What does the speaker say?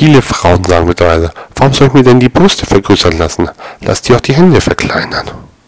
Viele Frauen sagen mittlerweile, warum soll ich mir denn die Brüste vergrößern lassen? Lass dir auch die Hände verkleinern.